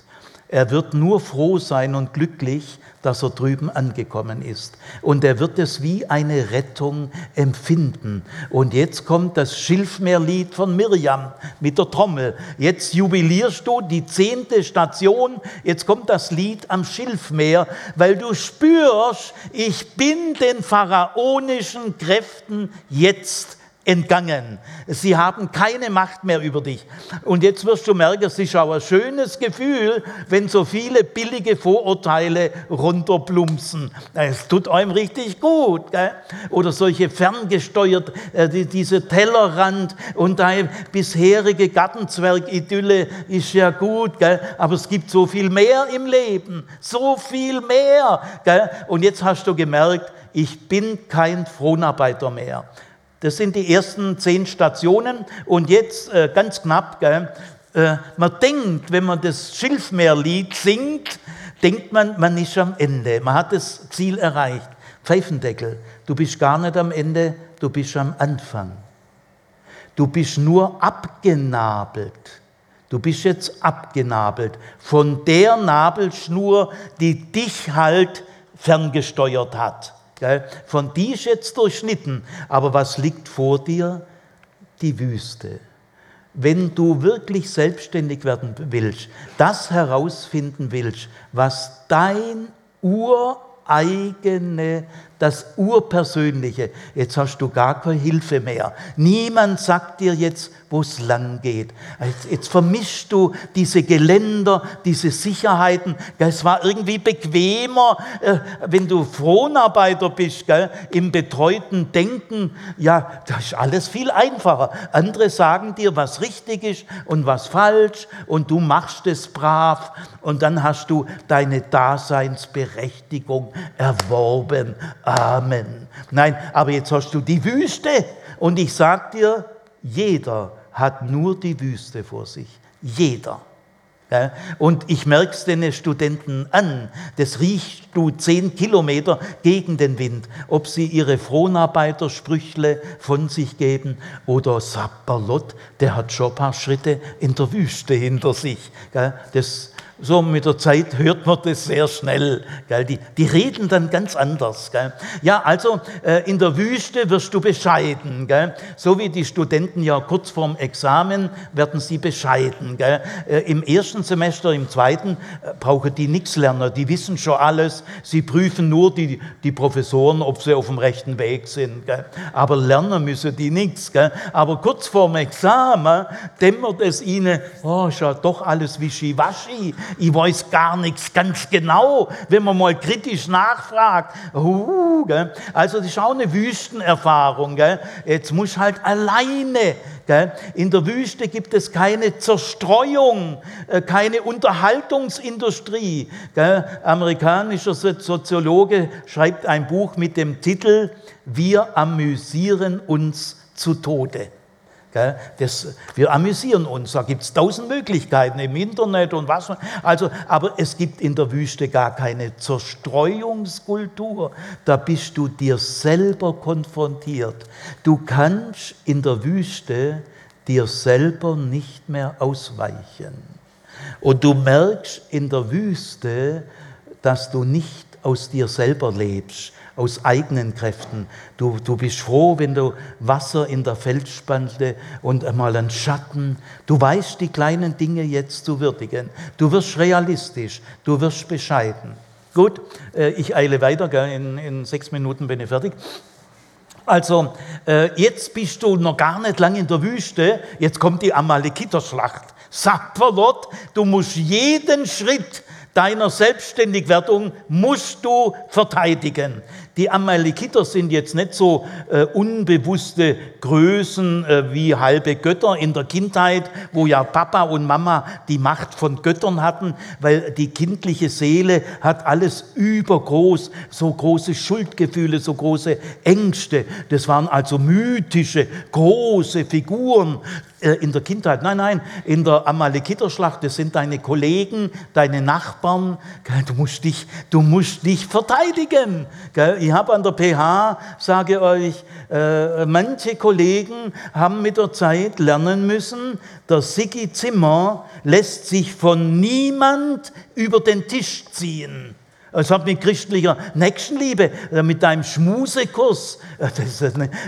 A: Er wird nur froh sein und glücklich, dass er drüben angekommen ist. Und er wird es wie eine Rettung empfinden. Und jetzt kommt das Schilfmeerlied von Mirjam mit der Trommel. Jetzt jubilierst du die zehnte Station. Jetzt kommt das Lied am Schilfmeer, weil du spürst, ich bin den pharaonischen Kräften jetzt entgangen. Sie haben keine Macht mehr über dich. Und jetzt wirst du merken, es ist auch ein schönes Gefühl, wenn so viele billige Vorurteile runterplumpsen. Es tut einem richtig gut. Gell? Oder solche ferngesteuert, äh, diese Tellerrand und deine bisherige Gartenzwerg-Idylle ist ja gut, gell? aber es gibt so viel mehr im Leben. So viel mehr. Gell? Und jetzt hast du gemerkt, ich bin kein Fronarbeiter mehr. Das sind die ersten zehn Stationen. Und jetzt äh, ganz knapp, gell, äh, man denkt, wenn man das Schilfmeerlied singt, denkt man, man ist am Ende. Man hat das Ziel erreicht. Pfeifendeckel, du bist gar nicht am Ende, du bist am Anfang. Du bist nur abgenabelt. Du bist jetzt abgenabelt von der Nabelschnur, die dich halt ferngesteuert hat. Von die ist jetzt durchschnitten. Aber was liegt vor dir? Die Wüste. Wenn du wirklich selbstständig werden willst, das herausfinden willst, was dein ureigene das Urpersönliche. Jetzt hast du gar keine Hilfe mehr. Niemand sagt dir jetzt, wo es lang geht. Jetzt, jetzt vermischst du diese Geländer, diese Sicherheiten. Es war irgendwie bequemer, äh, wenn du Fronarbeiter bist, im betreuten Denken. Ja, das ist alles viel einfacher. Andere sagen dir, was richtig ist und was falsch und du machst es brav und dann hast du deine Daseinsberechtigung erworben. Amen. Nein, aber jetzt hast du die Wüste und ich sag dir, jeder hat nur die Wüste vor sich. Jeder. Ja, und ich merke es den Studenten an, das riechst du zehn Kilometer gegen den Wind, ob sie ihre Fronarbeitersprüchle von sich geben oder Sapperlot, der hat schon ein paar Schritte in der Wüste hinter sich. Ja, das so mit der Zeit hört man das sehr schnell. Gell? Die, die reden dann ganz anders. Gell? Ja, also äh, in der Wüste wirst du bescheiden. Gell? So wie die Studenten ja kurz vorm Examen werden sie bescheiden. Gell? Äh, Im ersten Semester, im zweiten äh, brauchen die nichts lernen. Die wissen schon alles. Sie prüfen nur die, die Professoren, ob sie auf dem rechten Weg sind. Gell? Aber lernen müssen die nichts. Aber kurz vorm Examen dämmert es ihnen, oh, ist ja doch alles wischiwaschi ich weiß gar nichts ganz genau, wenn man mal kritisch nachfragt. Uh, also das ist auch eine Wüstenerfahrung. Gell? Jetzt muss halt alleine. Gell? In der Wüste gibt es keine Zerstreuung, äh, keine Unterhaltungsindustrie. Gell? Amerikanischer Soziologe schreibt ein Buch mit dem Titel Wir amüsieren uns zu Tode. Das, wir amüsieren uns, da gibt es tausend Möglichkeiten im Internet und was. Also, aber es gibt in der Wüste gar keine Zerstreuungskultur. Da bist du dir selber konfrontiert. Du kannst in der Wüste dir selber nicht mehr ausweichen. Und du merkst in der Wüste, dass du nicht aus dir selber lebst, aus eigenen Kräften. Du, du bist froh, wenn du Wasser in der Felsspalte und einmal einen Schatten. Du weißt die kleinen Dinge jetzt zu würdigen. Du wirst realistisch, du wirst bescheiden. Gut, äh, ich eile weiter? In, in sechs Minuten bin ich fertig. Also, äh, jetzt bist du noch gar nicht lange in der Wüste, jetzt kommt die Amalekiterschlacht. Dort, du musst jeden Schritt deiner Selbstständigwerdung musst du verteidigen. Die Amalekiter sind jetzt nicht so äh, unbewusste Größen äh, wie halbe Götter in der Kindheit, wo ja Papa und Mama die Macht von Göttern hatten, weil die kindliche Seele hat alles übergroß, so große Schuldgefühle, so große Ängste. Das waren also mythische, große Figuren, in der Kindheit. Nein, nein, in der Amalekiterschlacht, das sind deine Kollegen, deine Nachbarn. Du musst dich, du musst dich verteidigen. Ich habe an der PH, sage euch, äh, manche Kollegen haben mit der Zeit lernen müssen, der Siggi Zimmer lässt sich von niemand über den Tisch ziehen. Es hat mit christlicher Nächstenliebe, äh, mit deinem Schmusekurs. Äh,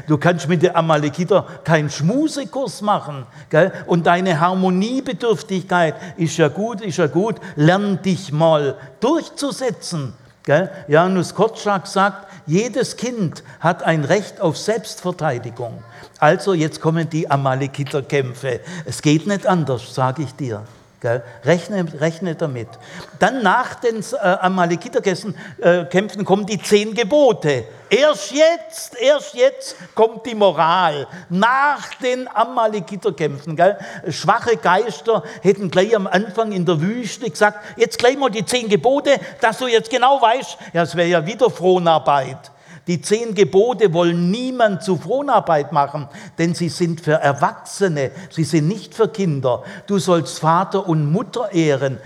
A: du kannst mit der Amalekiter keinen Schmusekurs machen. Gell? Und deine Harmoniebedürftigkeit ist ja gut, ist ja gut. Lern dich mal durchzusetzen. Gell? Janus Korczak sagt, jedes Kind hat ein Recht auf Selbstverteidigung. Also jetzt kommen die Amalekiterkämpfe. Es geht nicht anders, sage ich dir. Rechne, rechne damit. Dann nach den äh, Amalekiterkämpfen äh, kommen die zehn Gebote. Erst jetzt, erst jetzt kommt die Moral. Nach den Amalekiterkämpfen. Schwache Geister hätten gleich am Anfang in der Wüste gesagt, jetzt gleich mal die zehn Gebote, dass du jetzt genau weißt, ja, es wäre ja wieder Fronarbeit. Die zehn Gebote wollen niemand zu Fronarbeit machen, denn sie sind für Erwachsene, sie sind nicht für Kinder. Du sollst Vater und Mutter ehren.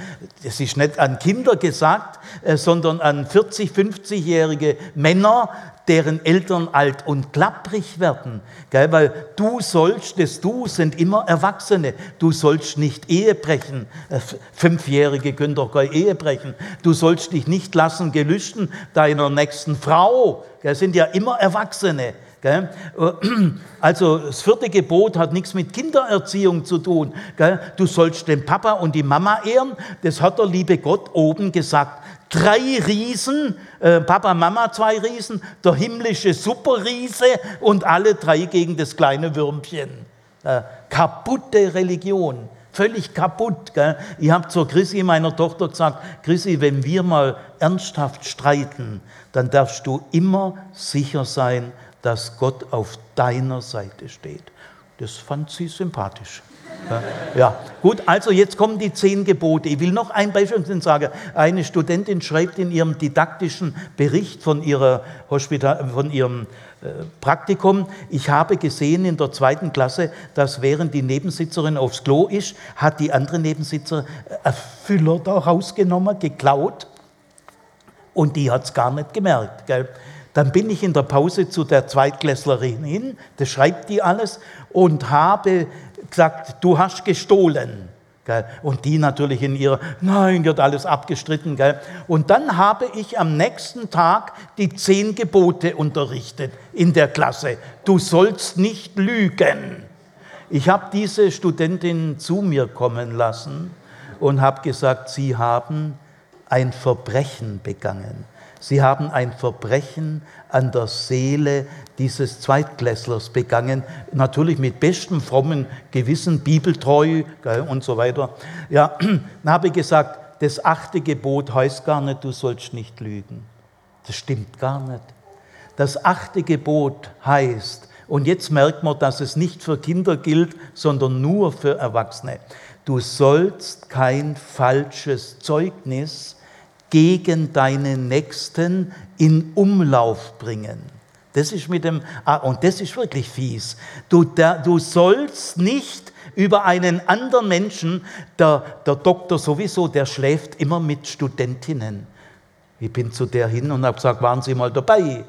A: Das ist nicht an Kinder gesagt, äh, sondern an 40, 50-jährige Männer, deren Eltern alt und klapprig werden. Gell? Weil du sollst, das Du sind immer Erwachsene. Du sollst nicht Ehe brechen. Äh, Fünfjährige können doch keine Ehe brechen. Du sollst dich nicht lassen gelüsten deiner nächsten Frau. Gell? Sind ja immer Erwachsene. Gell? Also das vierte Gebot hat nichts mit Kindererziehung zu tun. Gell? Du sollst den Papa und die Mama ehren. Das hat der liebe Gott oben gesagt drei Riesen, äh, Papa, Mama zwei Riesen, der himmlische Superriese und alle drei gegen das kleine Würmchen. Äh, kaputte Religion, völlig kaputt. Gell? Ich habe zur Chrissy, meiner Tochter, gesagt, Chrissy, wenn wir mal ernsthaft streiten, dann darfst du immer sicher sein, dass Gott auf deiner Seite steht. Das fand sie sympathisch. Ja, gut, also jetzt kommen die zehn Gebote. Ich will noch ein Beispiel sagen. Eine Studentin schreibt in ihrem didaktischen Bericht von, ihrer Hospital, von ihrem äh, Praktikum, ich habe gesehen in der zweiten Klasse, dass während die Nebensitzerin aufs Klo ist, hat die andere Nebensitzerin ein Füller da rausgenommen, geklaut und die hat es gar nicht gemerkt. Gell? Dann bin ich in der Pause zu der Zweitklässlerin hin, das schreibt die alles, und habe gesagt, du hast gestohlen. Und die natürlich in ihrer, nein, hat alles abgestritten. Und dann habe ich am nächsten Tag die zehn Gebote unterrichtet in der Klasse. Du sollst nicht lügen. Ich habe diese Studentin zu mir kommen lassen und habe gesagt, sie haben ein Verbrechen begangen. Sie haben ein Verbrechen an der Seele dieses Zweitklässlers begangen, natürlich mit bestem frommen Gewissen, bibeltreu gell, und so weiter. Ja, dann habe ich gesagt, das achte Gebot heißt gar nicht, du sollst nicht lügen. Das stimmt gar nicht. Das achte Gebot heißt, und jetzt merkt man, dass es nicht für Kinder gilt, sondern nur für Erwachsene. Du sollst kein falsches Zeugnis gegen deinen Nächsten in Umlauf bringen. Das ist mit dem, ah, und das ist wirklich fies. Du, der, du sollst nicht über einen anderen Menschen, der, der Doktor sowieso, der schläft immer mit Studentinnen. Ich bin zu der hin und habe gesagt, waren Sie mal dabei?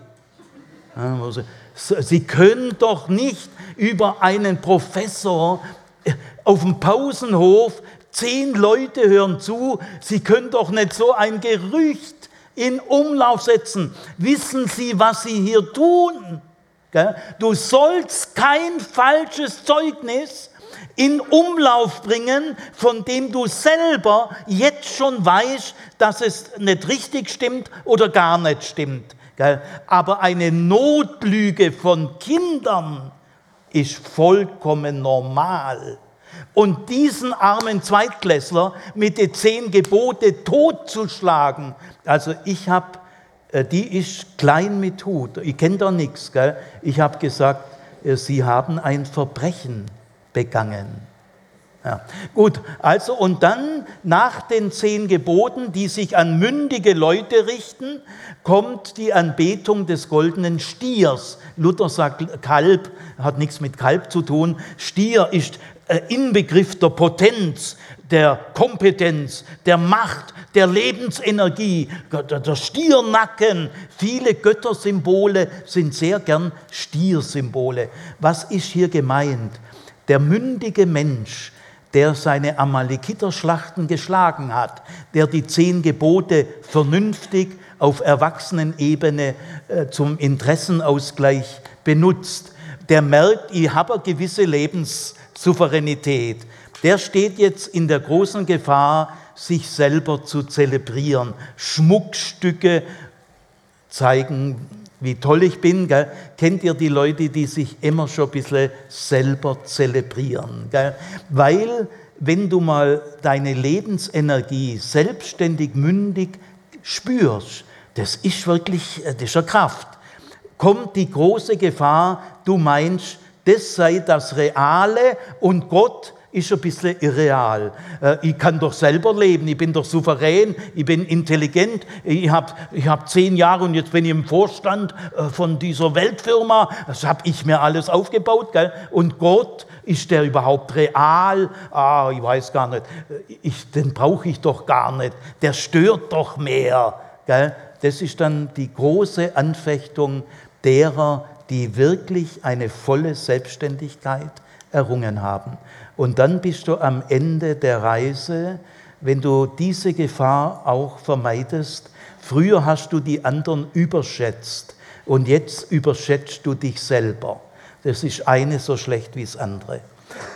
A: Sie können doch nicht über einen Professor äh, auf dem Pausenhof Zehn Leute hören zu. Sie können doch nicht so ein Gerücht in Umlauf setzen. Wissen Sie, was Sie hier tun? Du sollst kein falsches Zeugnis in Umlauf bringen, von dem du selber jetzt schon weißt, dass es nicht richtig stimmt oder gar nicht stimmt. Aber eine Notlüge von Kindern ist vollkommen normal. Und diesen armen Zweitklässler mit den zehn Gebote totzuschlagen, also ich habe, äh, die ist klein mit Hut, ich kenne da nichts, ich habe gesagt, äh, sie haben ein Verbrechen begangen. Ja. Gut, also und dann nach den zehn Geboten, die sich an mündige Leute richten, kommt die Anbetung des goldenen Stiers. Luther sagt, Kalb hat nichts mit Kalb zu tun. Stier ist Inbegriff der Potenz, der Kompetenz, der Macht, der Lebensenergie, der Stiernacken. Viele Göttersymbole sind sehr gern Stiersymbole. Was ist hier gemeint? Der mündige Mensch, der seine Amalekiterschlachten geschlagen hat, der die zehn Gebote vernünftig auf Erwachsenenebene äh, zum Interessenausgleich benutzt, der merkt, ich habe gewisse Lebenssouveränität. Der steht jetzt in der großen Gefahr, sich selber zu zelebrieren. Schmuckstücke zeigen wie toll ich bin. Gell? Kennt ihr die Leute, die sich immer schon ein bisschen selber zelebrieren? Gell? Weil, wenn du mal deine Lebensenergie selbstständig, mündig spürst, das ist wirklich, äh, das ist eine Kraft, kommt die große Gefahr, du meinst, das sei das Reale und Gott ist ein bisschen irreal. Äh, ich kann doch selber leben, ich bin doch souverän, ich bin intelligent, ich habe ich hab zehn Jahre und jetzt bin ich im Vorstand äh, von dieser Weltfirma, das habe ich mir alles aufgebaut. Gell? Und Gott, ist der überhaupt real? Ah, ich weiß gar nicht, ich, den brauche ich doch gar nicht, der stört doch mehr. Gell? Das ist dann die große Anfechtung derer, die wirklich eine volle Selbstständigkeit errungen haben. Und dann bist du am Ende der Reise, wenn du diese Gefahr auch vermeidest. Früher hast du die anderen überschätzt und jetzt überschätzt du dich selber. Das ist eine so schlecht wie das andere.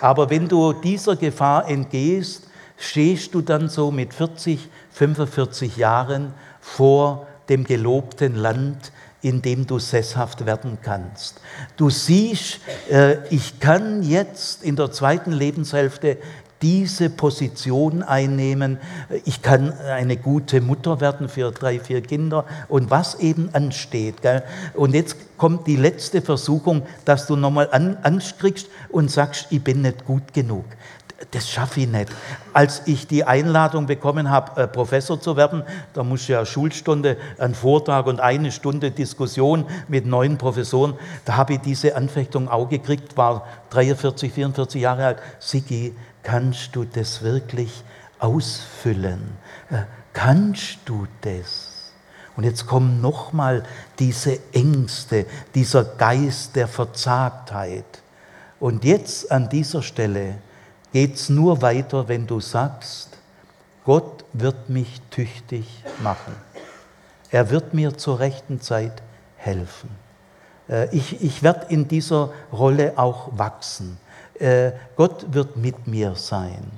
A: Aber wenn du dieser Gefahr entgehst, stehst du dann so mit 40, 45 Jahren vor dem gelobten Land, in dem du sesshaft werden kannst. Du siehst, äh, ich kann jetzt in der zweiten Lebenshälfte diese Position einnehmen. Ich kann eine gute Mutter werden für drei, vier Kinder und was eben ansteht. Gell? Und jetzt kommt die letzte Versuchung, dass du nochmal Angst kriegst und sagst, ich bin nicht gut genug das schaffe ich nicht. Als ich die Einladung bekommen habe, äh, Professor zu werden, da muss ja Schulstunde, ein Vortrag und eine Stunde Diskussion mit neun Professoren, da habe ich diese Anfechtung auch gekriegt, war 43, 44 Jahre alt. Sigi, kannst du das wirklich ausfüllen? Äh, kannst du das? Und jetzt kommen nochmal diese Ängste, dieser Geist der Verzagtheit. Und jetzt an dieser Stelle geht es nur weiter, wenn du sagst, Gott wird mich tüchtig machen. Er wird mir zur rechten Zeit helfen. Äh, ich, ich werde in dieser Rolle auch wachsen. Äh, Gott wird mit mir sein.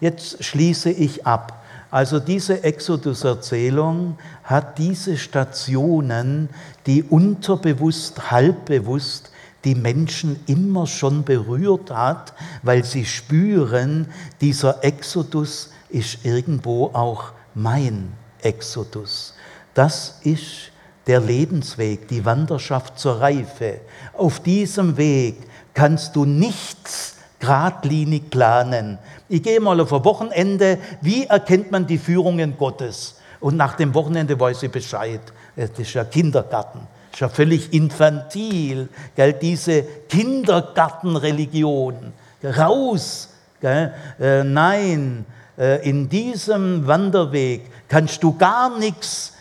A: Jetzt schließe ich ab. Also diese Exodus-Erzählung hat diese Stationen, die unterbewusst, halbbewusst die Menschen immer schon berührt hat, weil sie spüren, dieser Exodus ist irgendwo auch mein Exodus. Das ist der Lebensweg, die Wanderschaft zur Reife. Auf diesem Weg kannst du nichts geradlinig planen. Ich gehe mal auf ein Wochenende, wie erkennt man die Führungen Gottes? Und nach dem Wochenende weiß ich Bescheid. Das ist ja Kindergarten ist ja völlig infantil, gell? diese Kindergartenreligion. Raus! Gell? Äh, nein, äh, in diesem Wanderweg kannst du gar nichts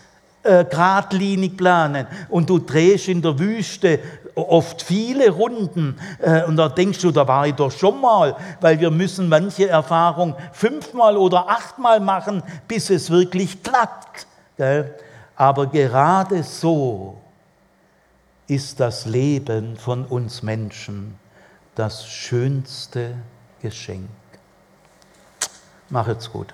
A: äh, geradlinig planen. Und du drehst in der Wüste oft viele Runden äh, und da denkst du, da war ich doch schon mal, weil wir müssen manche Erfahrung fünfmal oder achtmal machen, bis es wirklich klappt. Gell? Aber gerade so ist das Leben von uns Menschen das schönste Geschenk. Macht's gut.